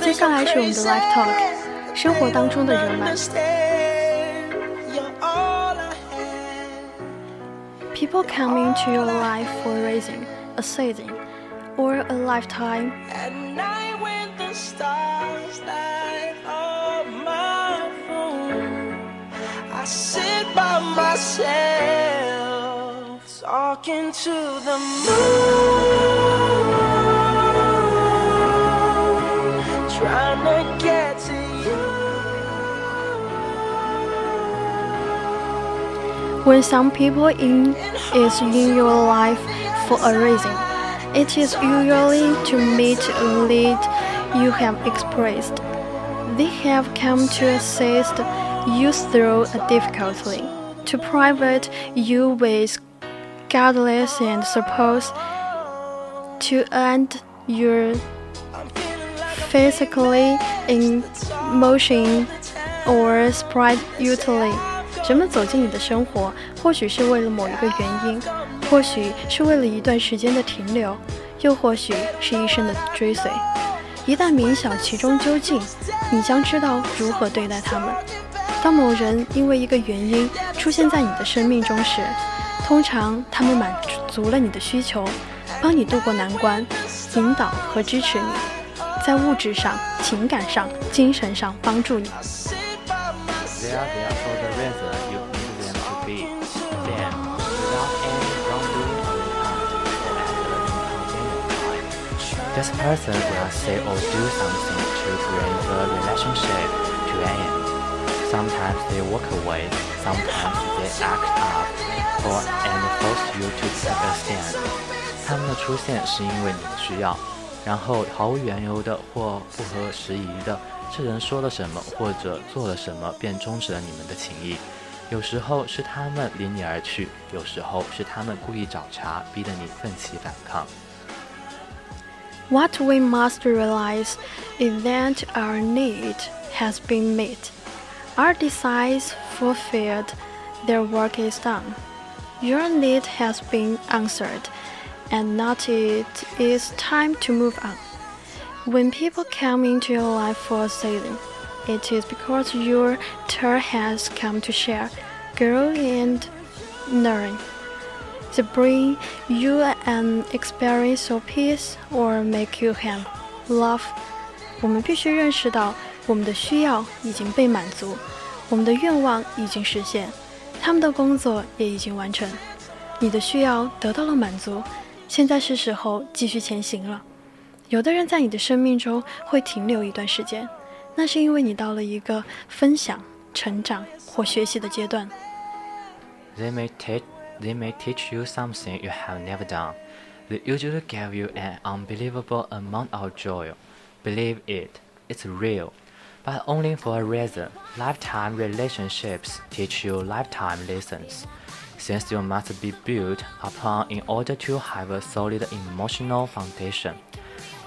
接下来是我们的 Live Talk，生活当中的人们。People come into your life for a reason, a season, or a lifetime. sit by myself talking to the moon trying to get to you. When some people in is in your life for a reason it is usually to meet a need you have expressed. They have come to assist you through a difficulty, to private you with guidance and support, to end your physically in motion or spiritually。人们走进你的生活，或许是为了某一个原因，或许是为了一段时间的停留，又或许是一生的追随。一旦明晓其中究竟，你将知道如何对待他们。当某人因为一个原因出现在你的生命中时，通常他们满足了你的需求，帮你渡过难关，引导和支持你，在物质上、情感上、精神上帮助你。This person will say or do something to bring the relationship to an end. Sometimes they walk away, sometimes they act up for and force you to take a stand. 他们的出现是因为你的需要，然后毫无缘由的或不合时宜的，这人说了什么或者做了什么，便终止了你们的情谊。有时候是他们离你而去，有时候是他们故意找茬，逼得你奋起反抗。What we must realize is that our need has been met. Our desires fulfilled, their work is done. Your need has been answered, and now it is time to move on. When people come into your life for a season, it is because your turn has come to share, grow, and learn. They bring you an experience of peace or make you happy. Love. 我们必须认识到我们的需要已经被满足，我们的愿望已经实现， 他们的工作也已经完成。你的需要得到了满足，现在是时候继续前行了。有的人在你的生命中会停留一段时间，那是因为你到了一个分享、成长或学习的阶段。They may teach, they may teach you something you have never done. They usually give you an unbelievable amount of joy. Believe it, it's real. But only for a reason. Lifetime relationships teach you lifetime lessons, since you must be built upon in order to have a solid emotional foundation.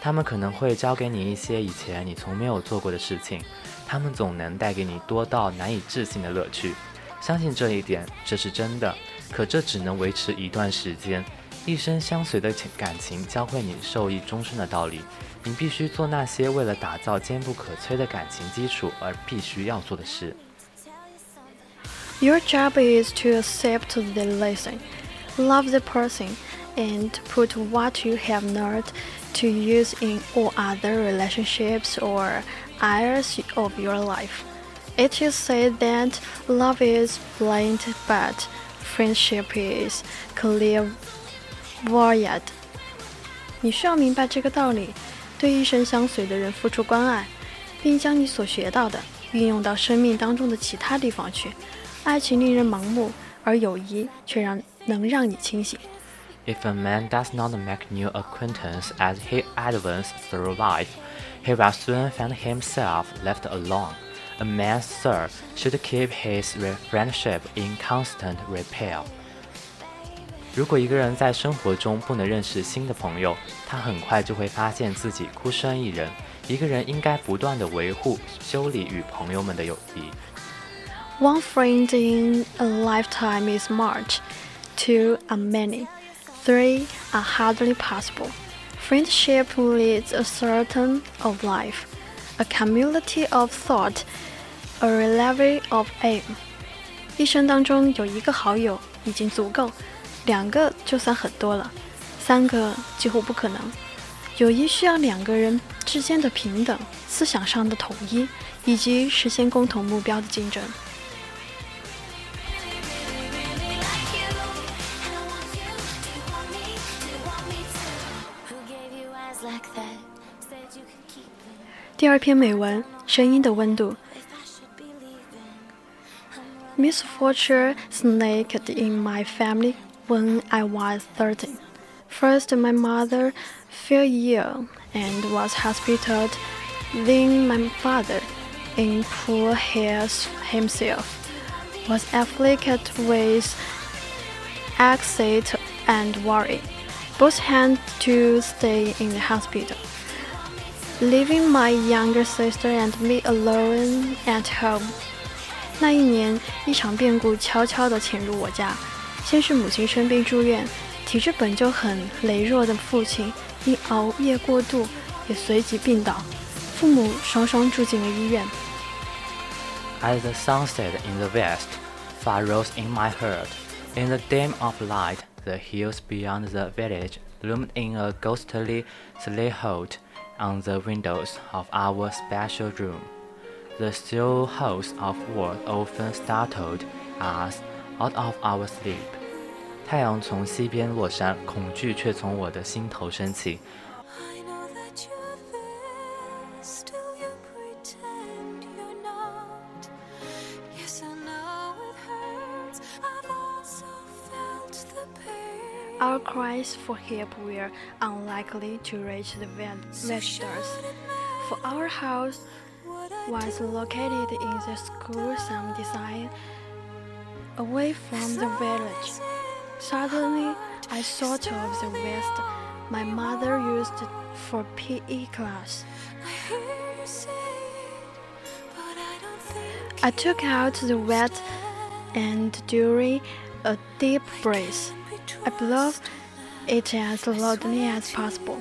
他们可能会教给你一些以前你从没有做过的事情，他们总能带给你多到难以置信的乐趣。相信这一点，这是真的。可这只能维持一段时间，一生相随的情感情教会你受益终身的道理。你必须做那些为了打造坚不可摧的感情基础而必须要做的事。Your job is to accept the lesson, love the person, and put what you have learned to use in all other relationships or areas of your life. It is said that love is blind, but friendship is clear. 你需要明白这个道理。 对一生相随的人付出关爱，并将你所学到的运用到生命当中的其他地方去。爱情令人盲目，而友谊却让能让你清醒。If a man does not make new acquaintance as he advances through life, he will soon find himself left alone. A man, sir, should keep his friendship in constant repair. 如果一个人在生活中不能认识新的朋友，他很快就会发现自己孤身一人。一个人应该不断地维护、修理与朋友们的友谊。 One friend in a lifetime is much, two are many, three are hardly possible. Friendship leads a certain of life, a community of thought, a level of aim. 一生当中有一个好友已经足够， 两个就算很多了，三个几乎不可能。友谊需要两个人之间的平等、思想上的统一，以及实现共同目标的竞争。第二篇美文：声音的温度。Misfortune snaked in my family when I was 13. First, my mother fell ill and was hospitalized. Then, my father, in poor health himself, was afflicted with anxiety and worry. Both had to stay in the hospital leaving my younger sister and me alone at home. 那一年，一场变故悄悄地潜入我家。 先是母亲生病住院，体质本就很羸弱的父亲因熬夜过度也随即病倒，父母双双住进了医院。 As the sun set in the west, far rose in my heart. In the dim of light, the hills beyond the village loomed in a ghostly silhouette on the windows of our special room. The still host of war often startled us out of our sleep. 太阳从西边落山，恐惧却从我的心头升起。 I know that you're there, still you pretend you're not. Yes, I know it hurts. I've also felt the pain. Our cries for help were unlikely to reach the ven- visitors, for our house was located in the school some distance away from the village. Suddenly, I thought of the vest my mother used for PE class. I hear you say it, but I don't think I took out the vest and during a deep breath, I blew it as loudly as possible.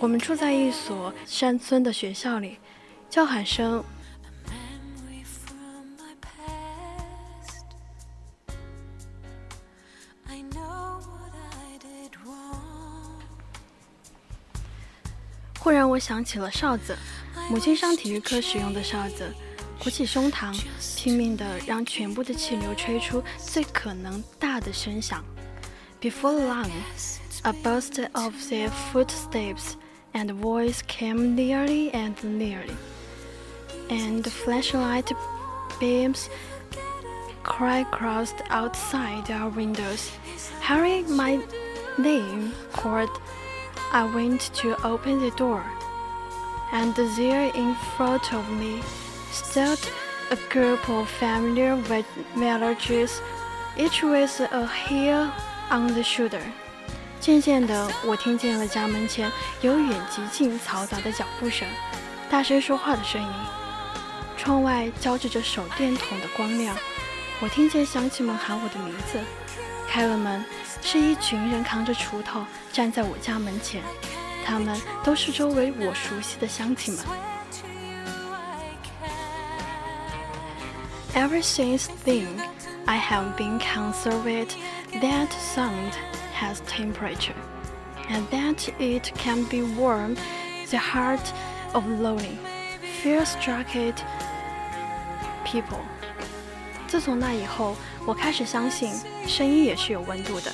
我们住在一所山村的学校里，叫喊声 忽然我想起了哨子，母亲上体育课使用的哨子，鼓起胸膛，拼命地让全部的气流吹出最可能大的声响。Before long, a burst of their footsteps and voice came nearly and nearly, and flashlight beams cry crossed outside our windows. Harry, my name called. I went to open the door, and there in front of me stood a group of familiar vi- villagers, each with a hair on the shoulder. 渐渐的，我听见了家门前由远及近嘈杂的脚步声，大声说话的声音。窗外交织着手电筒的光亮，我听见乡亲们喊我的名字。开了门，是一群人扛着锄头站在我家门前，他们都是周围我熟悉的乡亲们。 To you, I can. Ever since then, I have been convinced that sound has temperature, and that it can be warm the heart of lonely, fear-struck people. 自从那以后， 我开始相信声音也是有温度的。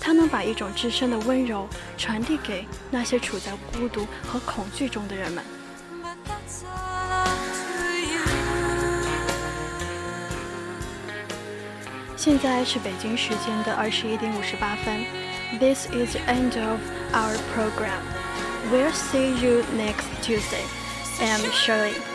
它能把一种至深的温柔传递给那些处在孤独和恐惧中的人们。现在是北京时间的二十一点五十八分。This is the end of our program. We'll see you next Tuesday. I'm Shirley.